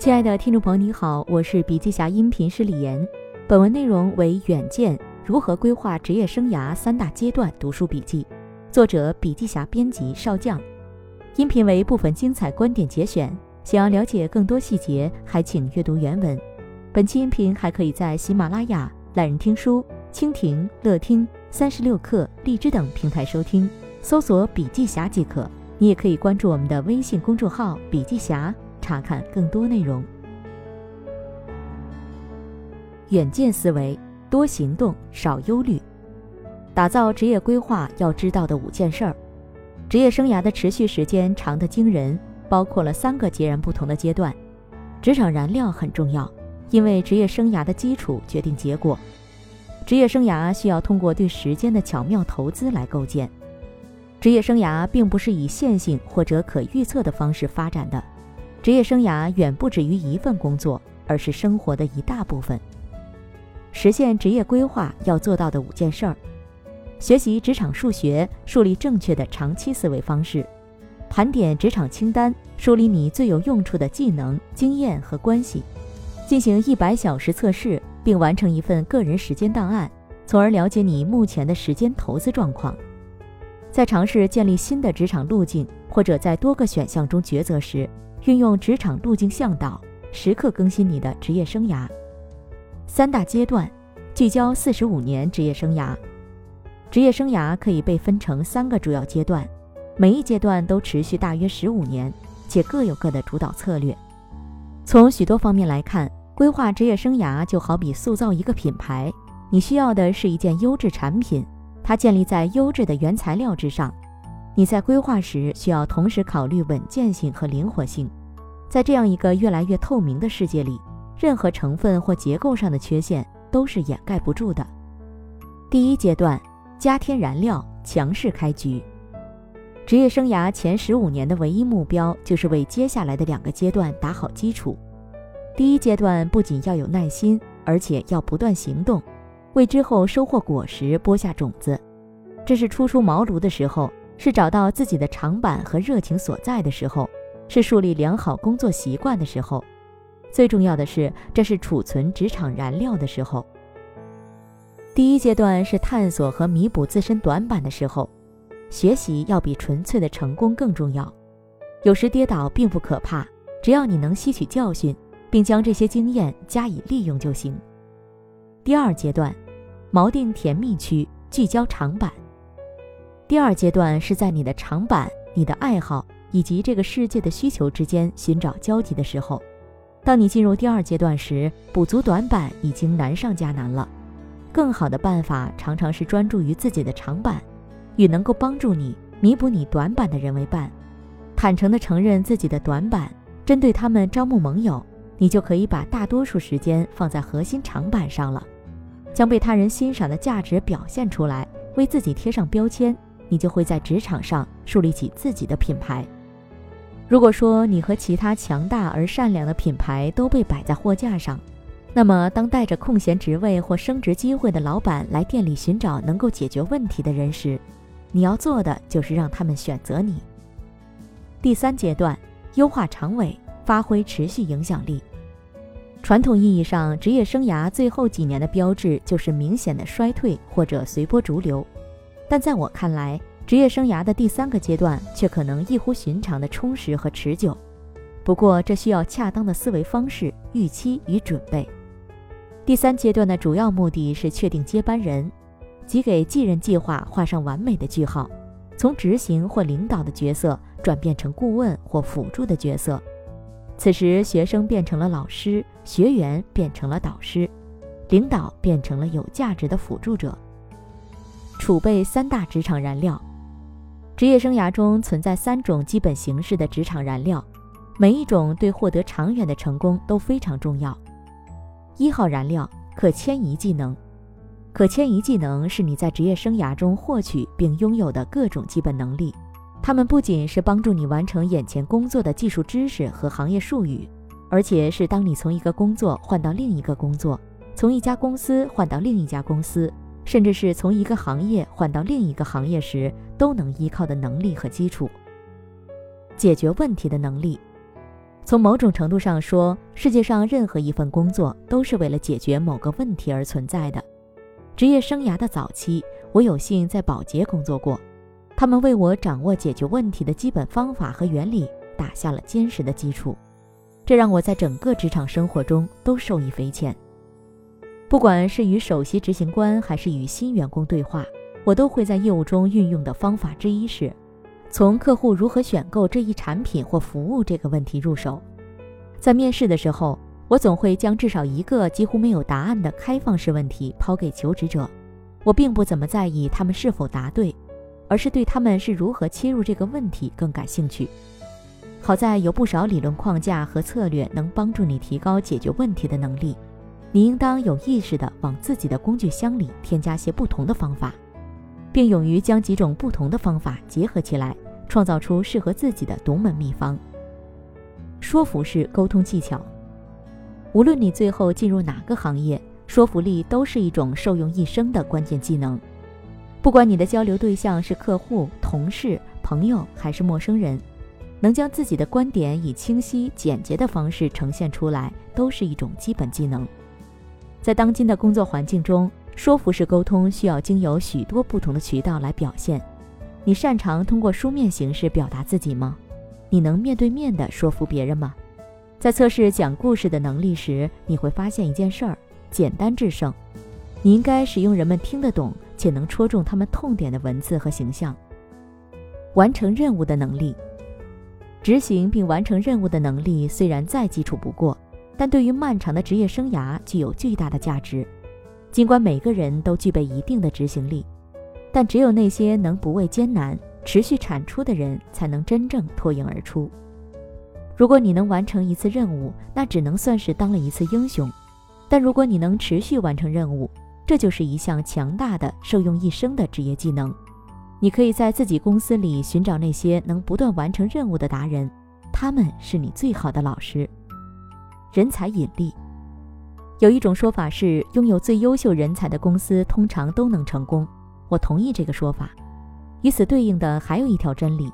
亲爱的听众朋友，你好，我是笔记侠音频师李岩。本文内容为《远见：如何规划职业生涯三大阶段》读书笔记，作者笔记侠编辑少将。音频为部分精彩观点节选。想要了解更多细节，还请阅读原文。本期音频还可以在喜马拉雅、懒人听书、蜻蜓、乐听、三十六课、荔枝等平台收听，搜索“笔记侠”即可。你也可以关注我们的微信公众号“笔记侠”。查看更多内容。远见思维，多行动，少忧虑。打造职业规划要知道的五件事儿。职业生涯的持续时间长得惊人，包括了三个截然不同的阶段。职场燃料很重要，因为职业生涯的基础决定结果。职业生涯需要通过对时间的巧妙投资来构建。职业生涯并不是以线性或者可预测的方式发展的。职业生涯远不止于一份工作，而是生活的一大部分。实现职业规划要做到的五件事儿：学习职场数学，树立正确的长期思维方式；盘点职场清单，梳理你最有用处的技能、经验和关系；进行一百小时测试，并完成一份个人时间档案，从而了解你目前的时间投资状况。在尝试建立新的职场路径，或者在多个选项中抉择时，运用职场路径向导，时刻更新你的职业生涯。三大阶段，聚焦四十五年职业生涯。职业生涯可以被分成三个主要阶段，每一阶段都持续大约十五年，且各有各的主导策略。从许多方面来看，规划职业生涯就好比塑造一个品牌，你需要的是一件优质产品，它建立在优质的原材料之上。你在规划时需要同时考虑稳健性和灵活性。在这样一个越来越透明的世界里，任何成分或结构上的缺陷都是掩盖不住的。第一阶段，加添燃料，强势开局。职业生涯前十五年的唯一目标就是为接下来的两个阶段打好基础。第一阶段不仅要有耐心，而且要不断行动，为之后收获果实播下种子。这是初出茅庐的时候。是找到自己的长板和热情所在的时候，是树立良好工作习惯的时候，最重要的是，这是储存职场燃料的时候。第一阶段是探索和弥补自身短板的时候，学习要比纯粹的成功更重要。有时跌倒并不可怕，只要你能吸取教训，并将这些经验加以利用就行。第二阶段，锚定甜蜜区，聚焦长板。第二阶段是在你的长板、你的爱好以及这个世界的需求之间寻找交集的时候。当你进入第二阶段时，补足短板已经难上加难了。更好的办法常常是专注于自己的长板，与能够帮助你弥补你短板的人为伴。坦诚地承认自己的短板，针对他们招募盟友，你就可以把大多数时间放在核心长板上了，将被他人欣赏的价值表现出来，为自己贴上标签。你就会在职场上树立起自己的品牌。如果说你和其他强大而善良的品牌都被摆在货架上，那么当带着空闲职位或升职机会的老板来店里寻找能够解决问题的人时，你要做的就是让他们选择你。第三阶段，优化长尾，发挥持续影响力。传统意义上，职业生涯最后几年的标志就是明显的衰退或者随波逐流。但在我看来，职业生涯的第三个阶段却可能异乎寻常的充实和持久。不过，这需要恰当的思维方式、预期与准备。第三阶段的主要目的是确定接班人，即给继任计划画上完美的句号，从执行或领导的角色转变成顾问或辅助的角色。此时，学生变成了老师，学员变成了导师，领导变成了有价值的辅助者。储备三大职场燃料，职业生涯中存在三种基本形式的职场燃料，每一种对获得长远的成功都非常重要。一号燃料，可迁移技能。可迁移技能是你在职业生涯中获取并拥有的各种基本能力，它们不仅是帮助你完成眼前工作的技术知识和行业术语，而且是当你从一个工作换到另一个工作，从一家公司换到另一家公司。甚至是从一个行业换到另一个行业时都能依靠的能力和基础。解决问题的能力，从某种程度上说，世界上任何一份工作都是为了解决某个问题而存在的。职业生涯的早期，我有幸在保洁工作过，他们为我掌握解决问题的基本方法和原理打下了坚实的基础，这让我在整个职场生活中都受益匪浅。不管是与首席执行官还是与新员工对话，我都会在业务中运用的方法之一是。从客户如何选购这一产品或服务这个问题入手，在面试的时候，我总会将至少一个几乎没有答案的开放式问题抛给求职者。我并不怎么在意他们是否答对，而是对他们是如何切入这个问题更感兴趣。好在有不少理论框架和策略能帮助你提高解决问题的能力，你应当有意识地往自己的工具箱里添加些不同的方法。并勇于将几种不同的方法结合起来，创造出适合自己的独门秘方。说服式沟通技巧，无论你最后进入哪个行业，说服力都是一种受用一生的关键技能。不管你的交流对象是客户、同事、朋友还是陌生人，能将自己的观点以清晰简洁的方式呈现出来，都是一种基本技能。在当今的工作环境中，说服式沟通需要经由许多不同的渠道来表现。你擅长通过书面形式表达自己吗？你能面对面的说服别人吗？在测试讲故事的能力时，你会发现一件事儿：简单制胜。你应该使用人们听得懂且能戳中他们痛点的文字和形象。完成任务的能力，执行并完成任务的能力虽然再基础不过，但对于漫长的职业生涯具有巨大的价值。尽管每个人都具备一定的执行力，但只有那些能不畏艰难、持续产出的人，才能真正脱颖而出。如果你能完成一次任务，那只能算是当了一次英雄；但如果你能持续完成任务，这就是一项强大的、受用一生的职业技能。你可以在自己公司里寻找那些能不断完成任务的达人，他们是你最好的老师。人才引力。有一种说法是，拥有最优秀人才的公司通常都能成功。我同意这个说法。与此对应的还有一条真理：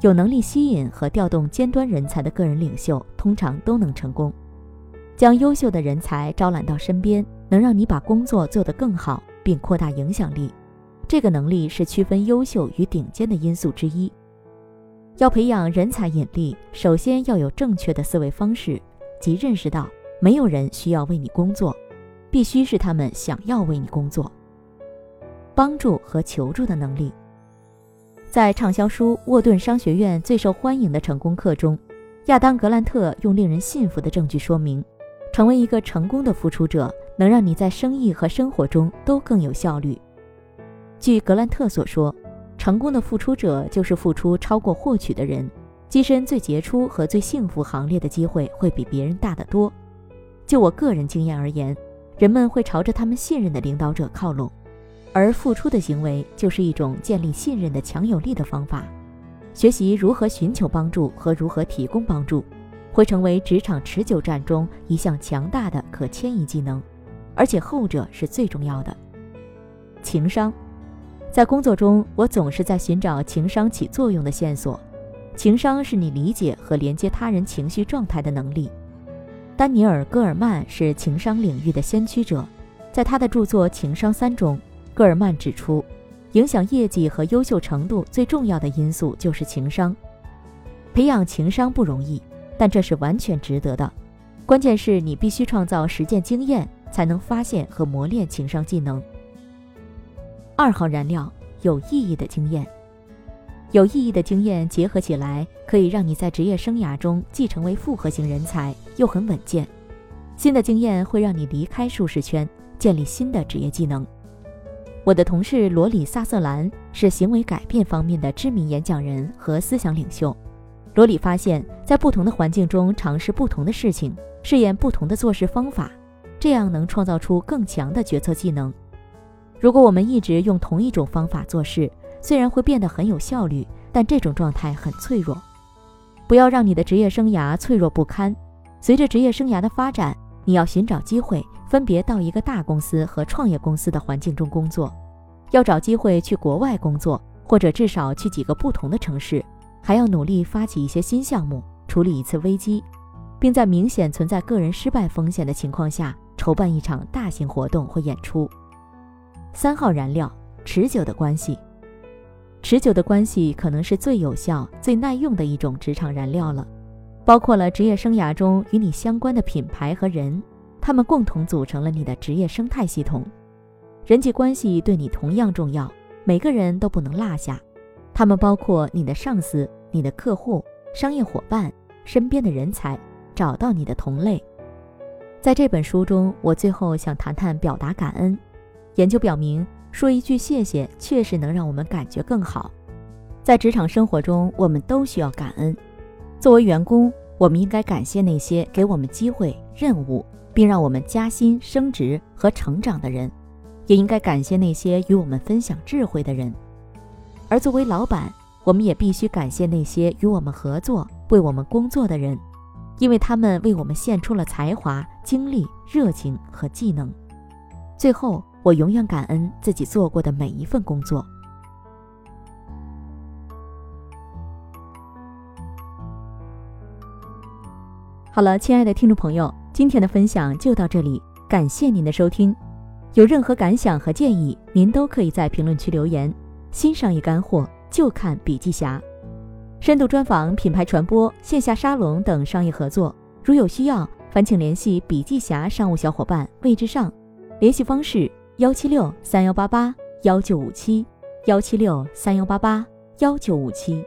有能力吸引和调动尖端人才的个人领袖通常都能成功。将优秀的人才招揽到身边，能让你把工作做得更好，并扩大影响力。这个能力是区分优秀与顶尖的因素之一。要培养人才引力，首先要有正确的思维方式，即认识到。没有人需要为你工作，必须是他们想要为你工作。帮助和求助的能力，在畅销书《沃顿商学院最受欢迎的成功课》中，亚当·格兰特用令人信服的证据说明，成为一个成功的付出者能让你在生意和生活中都更有效率。据格兰特所说，成功的付出者就是付出超过获取的人，跻身最杰出和最幸福行列的机会会比别人大得多。就我个人经验而言，人们会朝着他们信任的领导者靠拢，而付出的行为就是一种建立信任的强有力的方法。学习如何寻求帮助和如何提供帮助，会成为职场持久战中一项强大的可迁移技能，而且后者是最重要的。情商，在工作中，我总是在寻找情商起作用的线索。情商是你理解和连接他人情绪状态的能力。丹尼尔·戈尔曼是情商领域的先驱者，在他的著作《情商三》中，戈尔曼指出，影响业绩和优秀程度最重要的因素就是情商。培养情商不容易，但这是完全值得的。关键是你必须创造实践经验，才能发现和磨练情商技能。二号燃料：有意义的经验。有意义的经验结合起来，可以让你在职业生涯中既成为复合型人才，又很稳健。新的经验会让你离开舒适圈，建立新的职业技能。我的同事罗里·萨瑟兰是行为改变方面的知名演讲人和思想领袖。罗里发现，在不同的环境中尝试不同的事情，试验不同的做事方法，这样能创造出更强的决策技能。如果我们一直用同一种方法做事，虽然会变得很有效率，但这种状态很脆弱。不要让你的职业生涯脆弱不堪。随着职业生涯的发展，你要寻找机会，分别到一个大公司和创业公司的环境中工作，要找机会去国外工作，或者至少去几个不同的城市，还要努力发起一些新项目，处理一次危机。并在明显存在个人失败风险的情况下筹办一场大型活动或演出。三号燃料：持久的关系。持久的关系可能是最有效、最耐用的一种职场燃料了，包括了职业生涯中与你相关的品牌和人，他们共同组成了你的职业生态系统。人际关系对你同样重要，每个人都不能落下。他们包括你的上司、你的客户、商业伙伴、身边的人才，找到你的同类。在这本书中，我最后想谈谈表达感恩。研究表明。说一句谢谢，确实能让我们感觉更好。在职场生活中，我们都需要感恩。作为员工，我们应该感谢那些给我们机会、任务，并让我们加薪、升职和成长的人；也应该感谢那些与我们分享智慧的人。而作为老板，我们也必须感谢那些与我们合作、为我们工作的人，因为他们为我们献出了才华、精力、热情和技能。最后。我永远感恩自己做过的每一份工作。好了，亲爱的听众朋友，今天的分享就到这里，感谢您的收听。有任何感想和建议，您都可以在评论区留言。新商业干货就看笔记侠，深度专访、品牌传播、线下沙龙等商业合作，如有需要，烦请联系笔记侠商务小伙伴魏志上，联系方式。幺七六三幺八八幺九五七，幺七六三幺八八幺九五七。